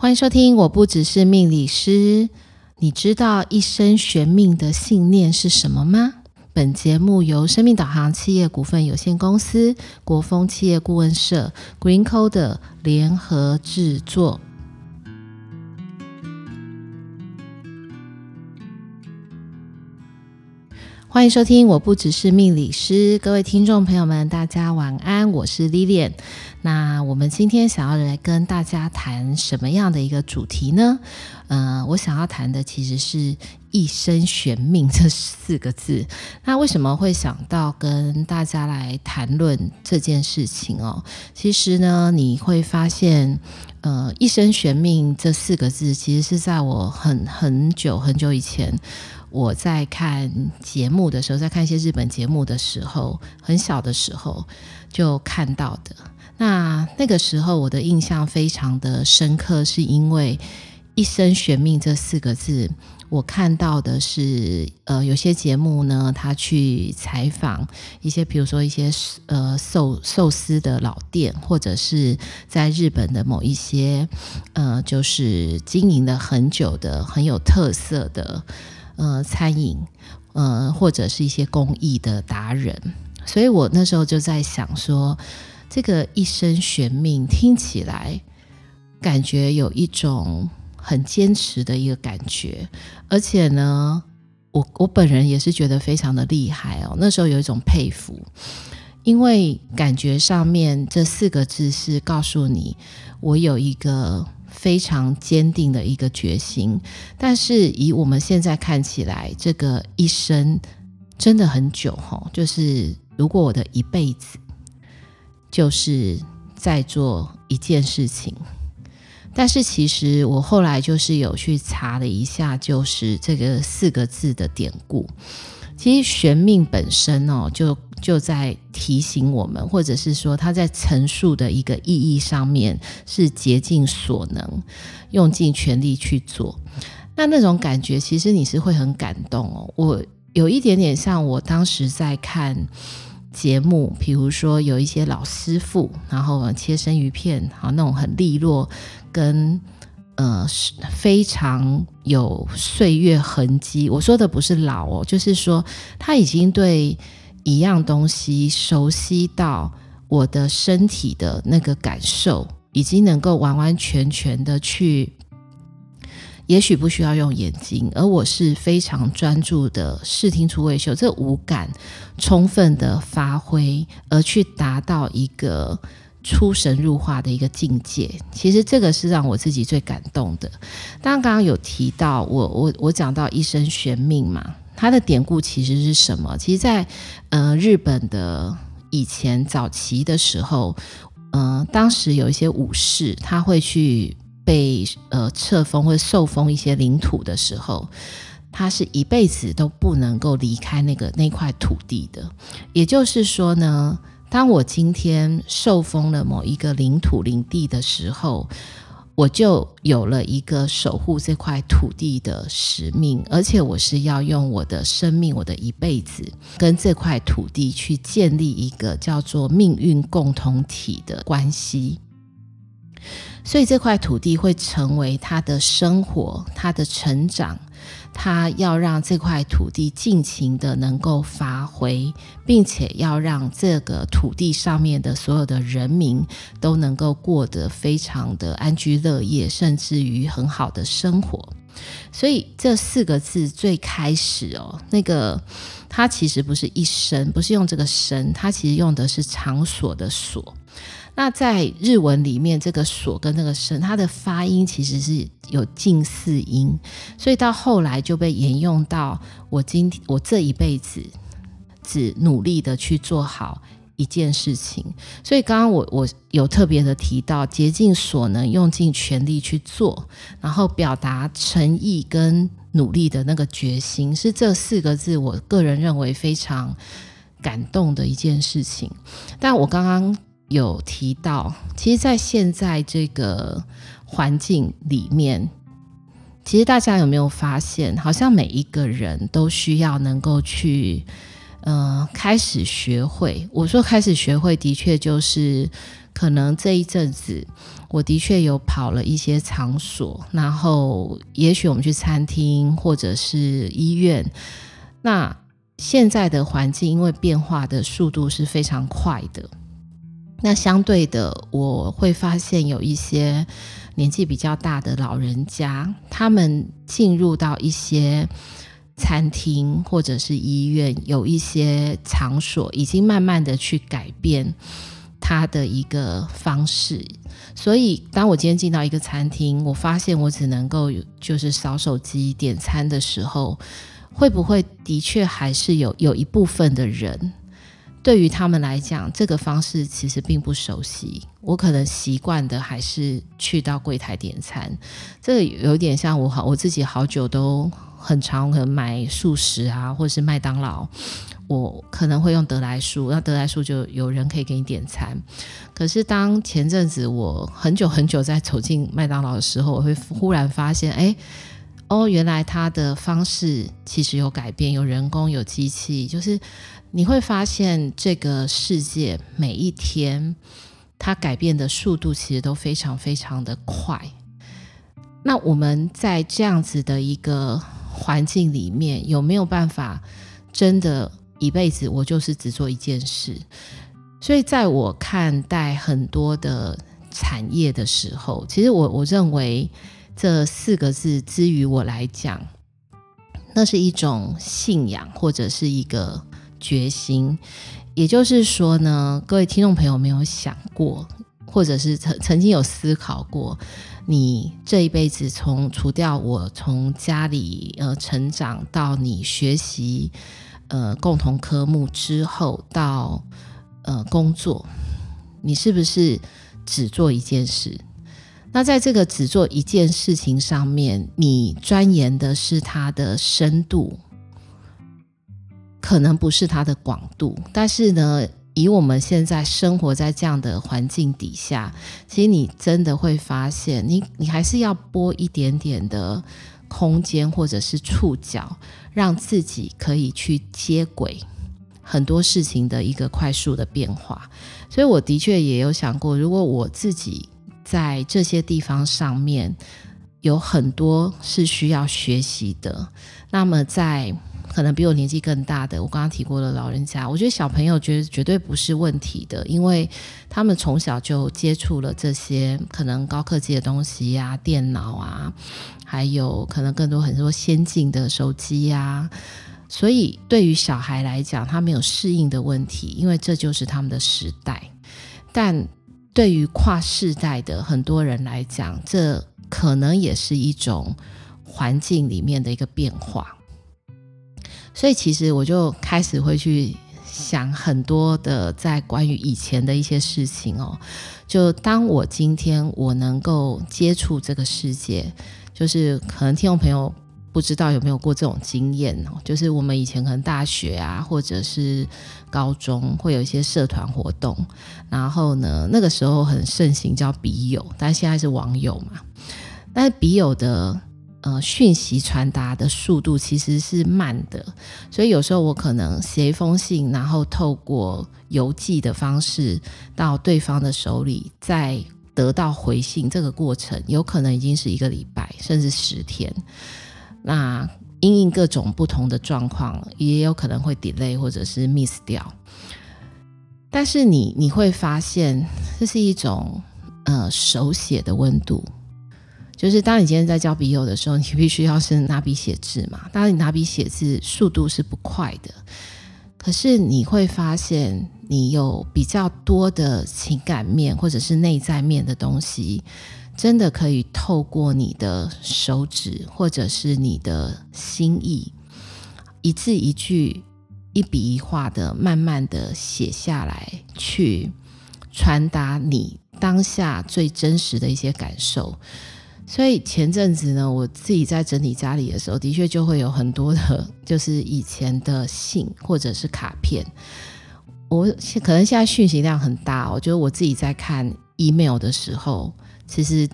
欢迎收听，我不只是命理师。你知道一生悬命的信念是什么吗？本节目由生命导航企业股份有限公司、国风企业顾问社、GreenCoder 联合制作。欢迎收听，我不只是命理师，各位听众朋友们，大家晚安，我是 Lilian。那我们今天想要来跟大家谈什么样的一个主题呢？呃，我想要谈的其实是一生悬命这四个字。那为什么会想到跟大家来谈论这件事情哦？其实呢，你会发现，呃，一生悬命这四个字，其实是在我很很久很久以前。我在看节目的时候，在看一些日本节目的时候，很小的时候就看到的。那那个时候我的印象非常的深刻，是因为“一生悬命”这四个字，我看到的是，呃，有些节目呢，他去采访一些，比如说一些呃寿寿司的老店，或者是在日本的某一些呃，就是经营了很久的很有特色的。呃，餐饮，呃，或者是一些公益的达人，所以我那时候就在想说，这个一生悬命听起来感觉有一种很坚持的一个感觉，而且呢，我我本人也是觉得非常的厉害哦。那时候有一种佩服，因为感觉上面这四个字是告诉你，我有一个。非常坚定的一个决心，但是以我们现在看起来，这个一生真的很久哈。就是如果我的一辈子就是在做一件事情，但是其实我后来就是有去查了一下，就是这个四个字的典故。其实悬命本身哦，就就在提醒我们，或者是说他在陈述的一个意义上面是竭尽所能，用尽全力去做。那那种感觉，其实你是会很感动哦。我有一点点像我当时在看节目，比如说有一些老师傅，然后切生鱼片，好那种很利落跟。呃，非常有岁月痕迹。我说的不是老哦，就是说他已经对一样东西熟悉到我的身体的那个感受，已经能够完完全全的去，也许不需要用眼睛，而我是非常专注的视听触味嗅，这五感充分的发挥，而去达到一个。出神入化的一个境界，其实这个是让我自己最感动的。刚刚有提到我我我讲到一生悬命嘛，它的典故其实是什么？其实在，呃日本的以前早期的时候，嗯、呃，当时有一些武士，他会去被呃册封或受封一些领土的时候，他是一辈子都不能够离开那个那块土地的。也就是说呢。当我今天受封了某一个领土领地的时候，我就有了一个守护这块土地的使命，而且我是要用我的生命、我的一辈子，跟这块土地去建立一个叫做命运共同体的关系。所以这块土地会成为他的生活、他的成长。他要让这块土地尽情的能够发挥，并且要让这个土地上面的所有的人民都能够过得非常的安居乐业，甚至于很好的生活。所以这四个字最开始哦，那个它其实不是一生，不是用这个生，它其实用的是场所的所。那在日文里面，这个所跟那个生，它的发音其实是有近似音，所以到后来就被沿用到我今天我这一辈子只努力的去做好一件事情。所以刚刚我我有特别的提到，竭尽所能，用尽全力去做，然后表达诚意跟努力的那个决心，是这四个字，我个人认为非常感动的一件事情。但我刚刚。有提到，其实，在现在这个环境里面，其实大家有没有发现，好像每一个人都需要能够去，呃，开始学会。我说开始学会，的确就是可能这一阵子我的确有跑了一些场所，然后也许我们去餐厅或者是医院。那现在的环境因为变化的速度是非常快的，那相对的我会发现有一些年纪比较大的老人家，他们进入到一些餐厅或者是医院，有一些场所已经慢慢的去改变他的一个方式。所以当我今天进到一个餐厅，我发现我只能够就是扫手机点餐的时候。会不会的确还是有有一部分的人，对于他们来讲，这个方式其实并不熟悉。我可能习惯的还是去到柜台点餐，这个有点像我好我自己好久都很常可能买素食啊，或者是麦当劳，我可能会用得来速，那得来速就有人可以给你点餐。可是当前阵子我很久很久在走进麦当劳的时候，我会忽然发现，哎。哦，原来它的方式其实有改变，有人工，有机器，就是你会发现这个世界每一天它改变的速度其实都非常非常的快。那我们在这样子的一个环境里面，有没有办法真的一辈子我就是只做一件事？所以在我看待很多的产业的时候，其实我我认为。这四个字，之于我来讲，那是一种信仰或者是一个决心。也就是说呢，各位听众朋友，没有想过，或者是曾曾经有思考过，你这一辈子从除掉我从家里呃成长到你学习呃共同科目之后到呃工作，你是不是只做一件事？那在这个只做一件事情上面，你钻研的是它的深度，可能不是它的广度。但是呢，以我们现在生活在这样的环境底下，其实你真的会发现你，你还是要拨一点点的空间或者是触角，让自己可以去接轨很多事情的一个快速的变化。所以我的确也有想过，如果我自己。在这些地方上面，有很多是需要学习的。那么，在可能比我年纪更大的，我刚刚提过的老人家，我觉得小朋友绝绝对不是问题的，因为他们从小就接触了这些可能高科技的东西呀、电脑啊，还有可能更多很多先进的手机呀、所以，对于小孩来讲，他没有适应的问题，因为这就是他们的时代。但对于跨世代的很多人来讲，这可能也是一种环境里面的一个变化。所以，其实我就开始会去想很多的在关于以前的一些事情哦。就当我今天我能够接触这个世界，就是可能听众朋友。不知道有没有过这种经验哦？就是我们以前可能大学啊，或者是高中会有一些社团活动，然后呢，那个时候很盛行叫笔友，但现在是网友嘛。但是笔友的呃讯息传达的速度其实是慢的，所以有时候我可能写一封信，然后透过邮寄的方式到对方的手里，再得到回信，这个过程有可能已经是一个礼拜，甚至十天。那因应各种不同的状况，也有可能会 delay 或者是 miss 掉。但是你你会发现，这是一种呃手写的温度。就是当你今天在交笔友的时候，你必须要是拿笔写字嘛。当然，你拿笔写字速度是不快的，可是你会发现，你有比较多的情感面或者是内在面的东西。真的可以透过你的手指，或者是你的心意，一字一句、一笔一画的，慢慢的写下来，去传达你当下最真实的一些感受。所以前阵子呢，我自己在整理家里的时候，的确就会有很多的，就是以前的信或者是卡片。我可能现在讯息量很大，我觉得我自己在看 email 的时候。其实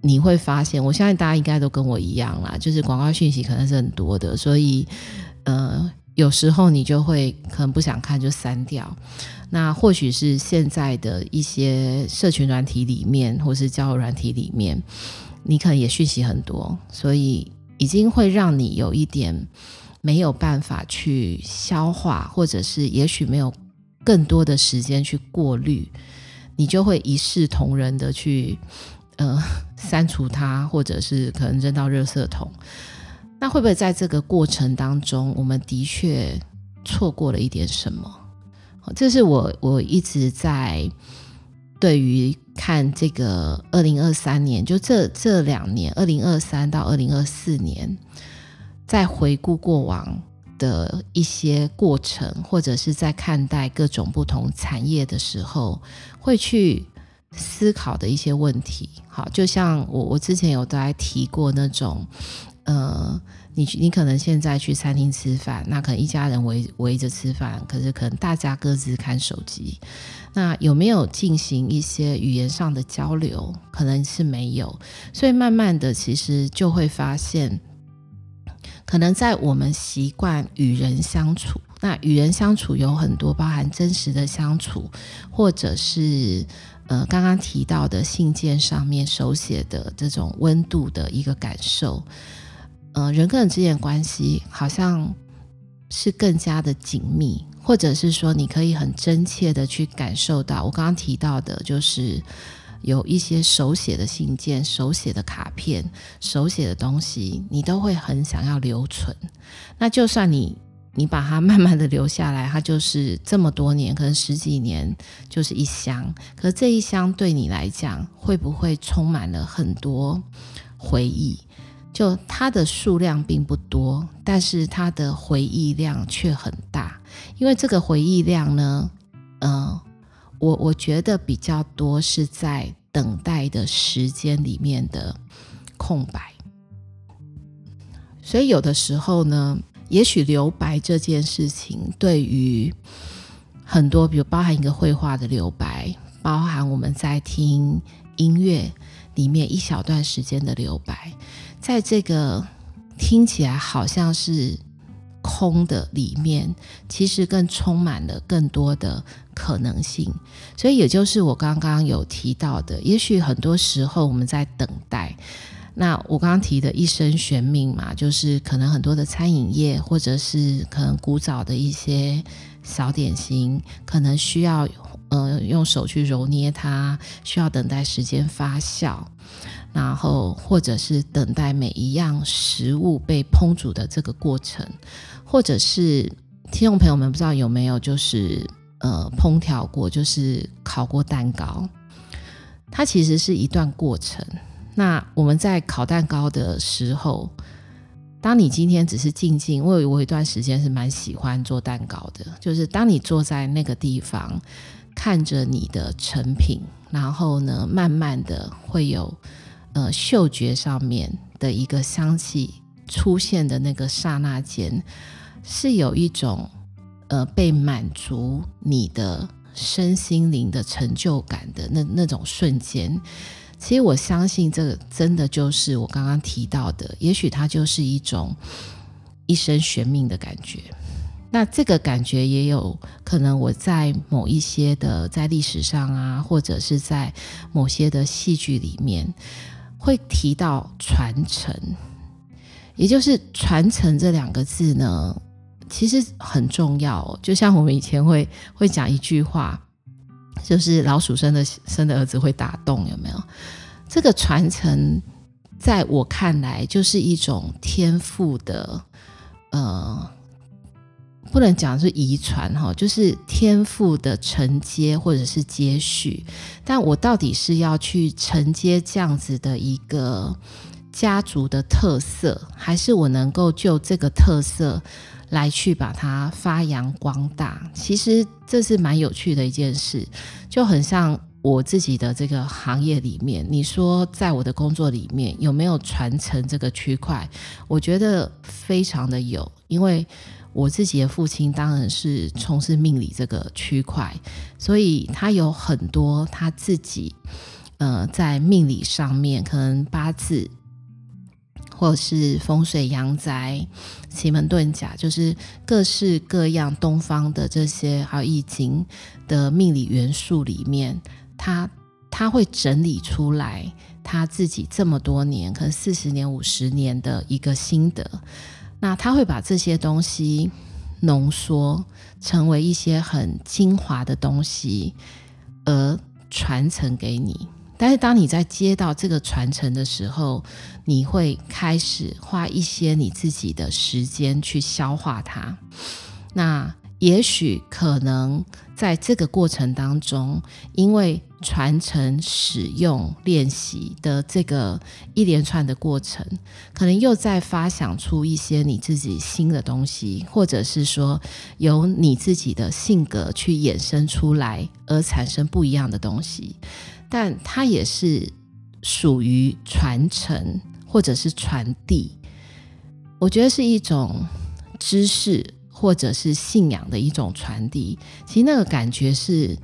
你会发现，我相信大家应该都跟我一样啦，就是广告讯息可能是很多的，所以呃，有时候你就会可能不想看就删掉。那或许是现在的一些社群软体里面，或是交友软体里面，你可能也讯息很多，所以已经会让你有一点没有办法去消化，或者是也许没有更多的时间去过滤，你就会一视同仁的去呃 删除它，或者是可能扔到垃圾桶。那会不会在这个过程当中，我们的确错过了一点什么？这是我我一直在对于看这个二零二三年，就这这两年，二零二三到二零二四年，在回顾过往的一些过程，或者是在看待各种不同产业的时候，会去思考的一些问题。好，就像我我之前有都来提过那种。呃，你你可能现在去餐厅吃饭，那可能一家人围围着吃饭，可是可能大家各自看手机，那有没有进行一些语言上的交流？可能是没有，所以慢慢的，其实就会发现，可能在我们习惯与人相处，那与人相处有很多包含真实的相处，或者是。呃，刚刚提到的信件上面手写的这种温度的一个感受，呃，人跟人之间的关系好像是更加的紧密，或者是说你可以很真切的去感受到，我刚刚提到的就是有一些手写的信件、手写的卡片、手写的东西，你都会很想要留存。那就算你。你把它慢慢的留下来，它就是这么多年，可能十几年，就是一箱。可这一箱对你来讲，会不会充满了很多回忆？就它的数量并不多，但是它的回忆量却很大。因为这个回忆量呢，嗯、我我觉得比较多是在等待的时间里面的空白。所以有的时候呢。也许留白这件事情，对于很多，比如包含一个绘画的留白，包含我们在听音乐里面一小段时间的留白，在这个听起来好像是空的里面，其实更充满了更多的可能性。所以，也就是我刚刚有提到的，也许很多时候我们在等待。那我刚刚提的一生悬命嘛，就是可能很多的餐饮业，或者是可能古早的一些小点心，可能需要呃用手去揉捏它，需要等待时间发酵，然后或者是等待每一样食物被烹煮的这个过程，或者是听众朋友们不知道有没有就是呃烹调过，就是烤过蛋糕，它其实是一段过程。那我们在烤蛋糕的时候，当你今天只是静静，我有我有一段时间是蛮喜欢做蛋糕的，就是当你坐在那个地方，看着你的成品，然后呢，慢慢的会有呃嗅觉上面的一个香气出现的那个刹那间，是有一种呃被满足你的身心灵的成就感的那那种瞬间。其实我相信，这个真的就是我刚刚提到的，也许它就是一种一生悬命的感觉。那这个感觉也有可能，我在某一些的在历史上啊，或者是在某些的戏剧里面，会提到传承。也就是传承这两个字呢，其实很重要。就像我们以前会会讲一句话。就是老鼠生的生的儿子会打洞，有没有？这个传承，在我看来，就是一种天赋的，呃，不能讲是遗传哈，就是天赋的承接或者是接续。但我到底是要去承接这样子的一个家族的特色，还是我能够就这个特色？来去把它发扬光大，其实这是蛮有趣的一件事，就很像我自己的这个行业里面。你说在我的工作里面有没有传承这个区块？我觉得非常的有，因为我自己的父亲当然是从事命理这个区块，所以他有很多他自己呃在命理上面可能八字。或者是风水阳宅、奇门遁甲，就是各式各样东方的这些，还有易经的命理元素里面，他他会整理出来他自己这么多年，可能四十年、五十年的一个心得。那他会把这些东西浓缩成为一些很精华的东西，而传承给你。但是当你在接到这个传承的时候，你会开始花一些你自己的时间去消化它。那也许可能在这个过程当中，因为传承、使用、练习的这个一连串的过程，可能又在发想出一些你自己新的东西，或者是说由你自己的性格去衍生出来，而产生不一样的东西。但它也是属于传承或者是传递，我觉得是一种知识或者是信仰的一种传递。其实那个感觉是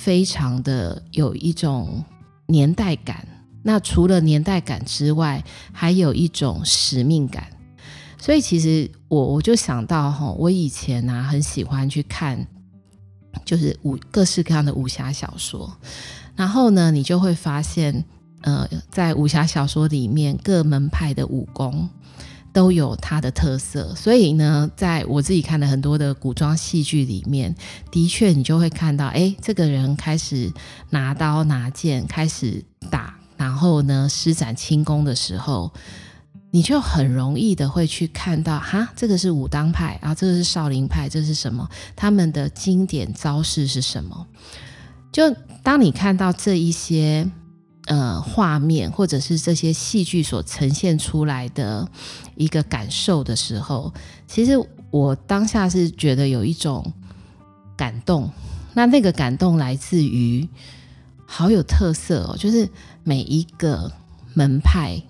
非常的有一种年代感。那除了年代感之外，还有一种使命感。所以其实我我就想到哈，我以前、啊、很喜欢去看，就是武各式各样的武侠小说。然后呢，你就会发现，呃，在武侠小说里面，各门派的武功都有它的特色。所以呢，在我自己看的很多的古装戏剧里面，的确你就会看到，哎，这个人开始拿刀拿剑，开始打，然后呢，施展轻功的时候，你就很容易的会去看到，哈，这个是武当派，然后这个是少林派，这是什么？他们的经典招式是什么？就当你看到这一些呃画面，或者是这些戏剧所呈现出来的一个感受的时候，其实我当下是觉得有一种感动。那那个感动来自于好有特色哦，就是每一个门派，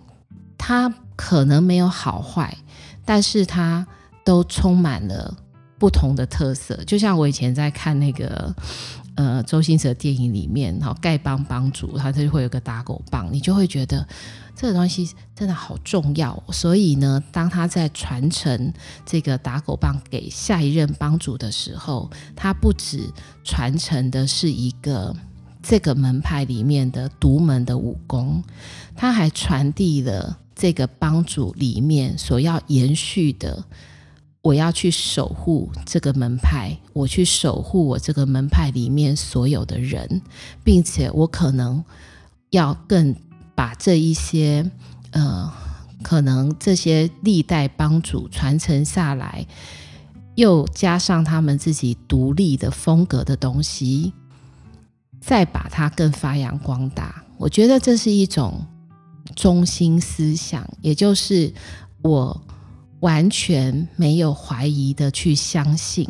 它可能没有好坏，但是它都充满了不同的特色。就像我以前在看那个。呃，周星驰电影里面，哈，丐帮帮主他就会有个打狗棒，你就会觉得这个东西真的好重要。所以呢，当他在传承这个打狗棒给下一任帮主的时候，他不止传承的是一个这个门派里面的独门的武功，他还传递了这个帮主里面所要延续的。我要去守护这个门派，我去守护我这个门派里面所有的人，并且我可能要更把这一些呃，可能这些历代帮主传承下来，又加上他们自己独立的风格的东西，再把它更发扬光大。我觉得这是一种中心思想，也就是我。完全没有怀疑的去相信，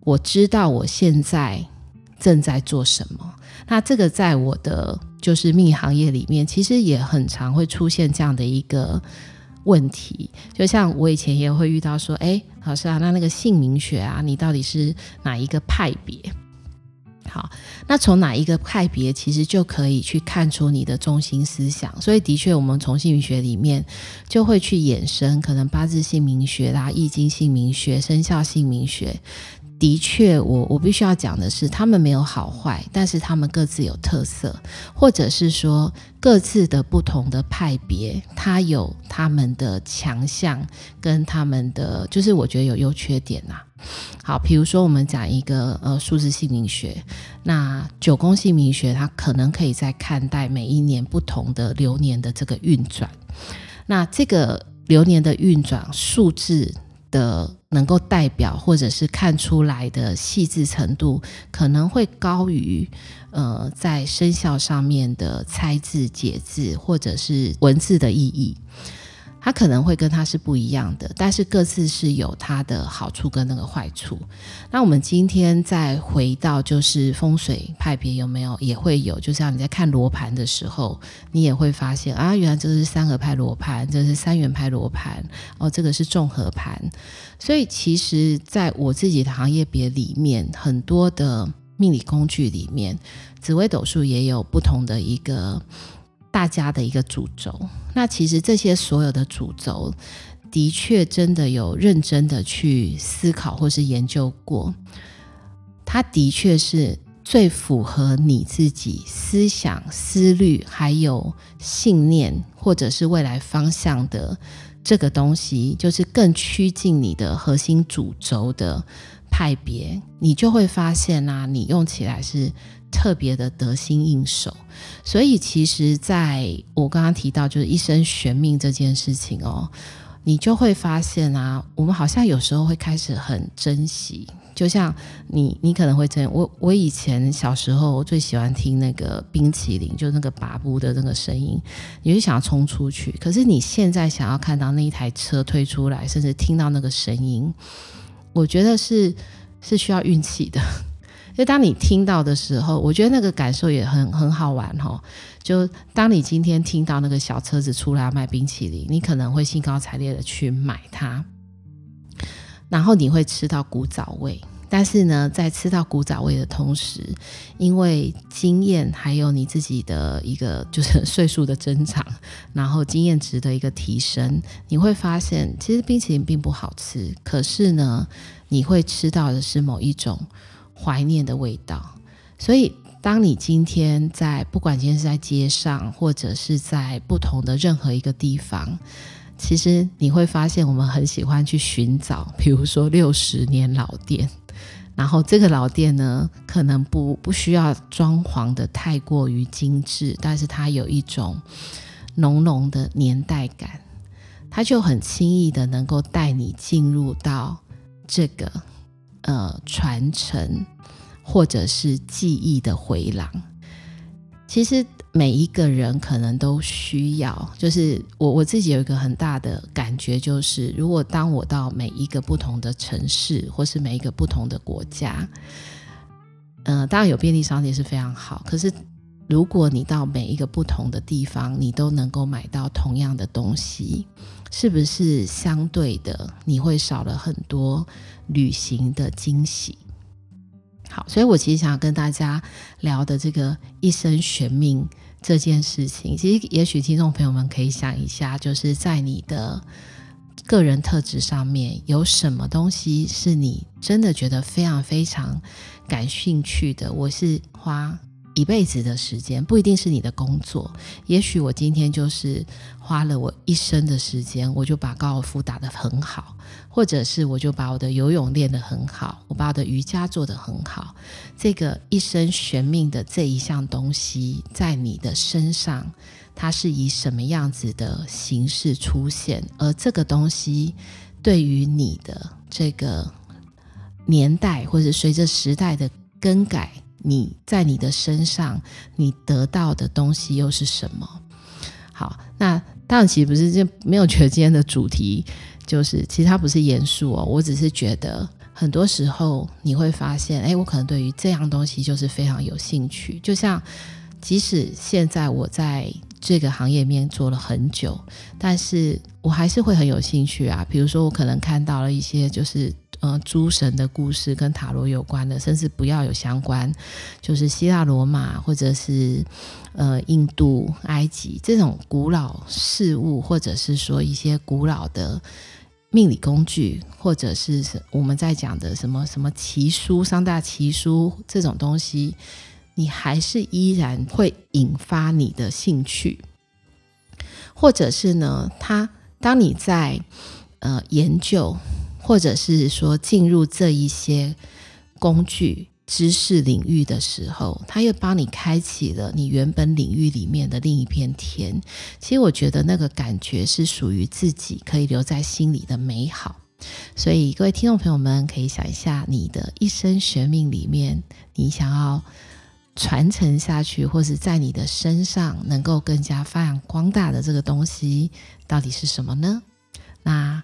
我知道我现在正在做什么。那这个在我的就是命理行业里面，其实也很常会出现这样的一个问题。就像我以前也会遇到说，哎，老师啊，那那个姓名学啊，你到底是哪一个派别？好，那从哪一个派别，其实就可以去看出你的中心思想。所以，的确，我们从姓名学里面就会去衍生，可能八字姓名学啦、易经姓名学、生肖姓名学。的确，我我必须要讲的是，他们没有好坏，但是他们各自有特色，或者是说各自的不同的派别，它有他们的强项跟他们的，就是我觉得有优缺点呐、好，比如说我们讲一个呃数字姓名学，那九宫姓名学，它可能可以在看待每一年不同的流年的这个运转，那这个流年的运转数字。的能够代表或者是看出来的细致程度，可能会高于呃在生肖上面的猜字解字或者是文字的意义。它可能会跟它是不一样的，但是各自是有它的好处跟那个坏处。那我们今天再回到就是风水派别有没有也会有，就像你在看罗盘的时候，你也会发现啊，原来这个是三合派罗盘，这是三元派罗盘，哦，这个是综合盘。所以其实在我自己的行业别里面，很多的命理工具里面，紫微斗数也有不同的一个。大家的一个主轴。那其实这些所有的主轴，的确真的有认真的去思考或是研究过，它的确是最符合你自己思想、思虑还有信念，或者是未来方向的这个东西，就是更趋近你的核心主轴的派别，你就会发现啊，你用起来是。特别的得心应手，所以其实在我刚刚提到就是一生悬命这件事情哦，你就会发现啊，我们好像有时候会开始很珍惜。就像你，你可能会这样。我我以前小时候最喜欢听那个冰淇淋，就那个拔布的那个声音，你就想要冲出去。可是你现在想要看到那一台车推出来，甚至听到那个声音，我觉得是是需要运气的。因为当你听到的时候，我觉得那个感受也很很好玩哈。就当你今天听到那个小车子出来卖冰淇淋，你可能会兴高采烈的去买它，然后你会吃到古早味。但是呢，在吃到古早味的同时，因为经验还有你自己的一个就是岁数的增长，然后经验值的一个提升，你会发现其实冰淇淋并不好吃。可是呢，你会吃到的是某一种。怀念的味道，所以当你今天在不管今天是在街上，或者是在不同的任何一个地方，其实你会发现，我们很喜欢去寻找，比如说六十年老店，然后这个老店呢，可能不不需要装潢的太过于精致，但是它有一种浓浓的年代感，它就很轻易的能够带你进入到这个。呃，传承或者是记忆的回廊，其实每一个人可能都需要。就是我我自己有一个很大的感觉，就是如果当我到每一个不同的城市，或是每一个不同的国家，嗯、当然有便利商店是非常好。可是如果你到每一个不同的地方，你都能够买到同样的东西。是不是相对的，你会少了很多旅行的惊喜？好，所以我其实想要跟大家聊的这个一生悬命这件事情，其实也许听众朋友们可以想一下，就是在你的个人特质上面，有什么东西是你真的觉得非常非常感兴趣的？我是花。一辈子的时间不一定是你的工作，也许我今天就是花了我一生的时间，我就把高尔夫打得很好，或者是我就把我的游泳练得很好，我把我的瑜伽做得很好。这个一生悬命的这一项东西，在你的身上，它是以什么样子的形式出现？而这个东西对于你的这个年代，或者随着时代的更改。你在你的身上，你得到的东西又是什么？好，那当然其实不是，就没有觉得今天的主题就是，其实它不是严肃哦。我只是觉得很多时候你会发现，哎，我可能对于这样东西就是非常有兴趣。就像即使现在我在这个行业面做了很久，但是我还是会很有兴趣啊。比如说，我可能看到了一些就是。呃，诸神的故事跟塔罗有关的，甚至不要有相关，就是希腊罗马或者是呃印度、埃及这种古老事物，或者是说一些古老的命理工具，或者是我们在讲的什么什么奇书、三大奇书这种东西，你还是依然会引发你的兴趣，或者是呢，他当你在呃研究。或者是说进入这一些工具知识领域的时候，它又帮你开启了你原本领域里面的另一片天。其实我觉得那个感觉是属于自己可以留在心里的美好。所以各位听众朋友们可以想一下，你的一生学命里面，你想要传承下去，或是在你的身上能够更加发扬光大的这个东西，到底是什么呢？那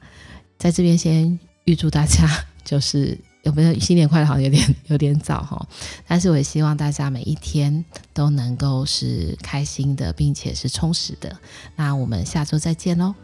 在这边先。预祝大家 就是有没有新年快乐？好像有点有点早哈，但是我也希望大家每一天都能够是开心的，并且是充实的。那我们下周再见喽。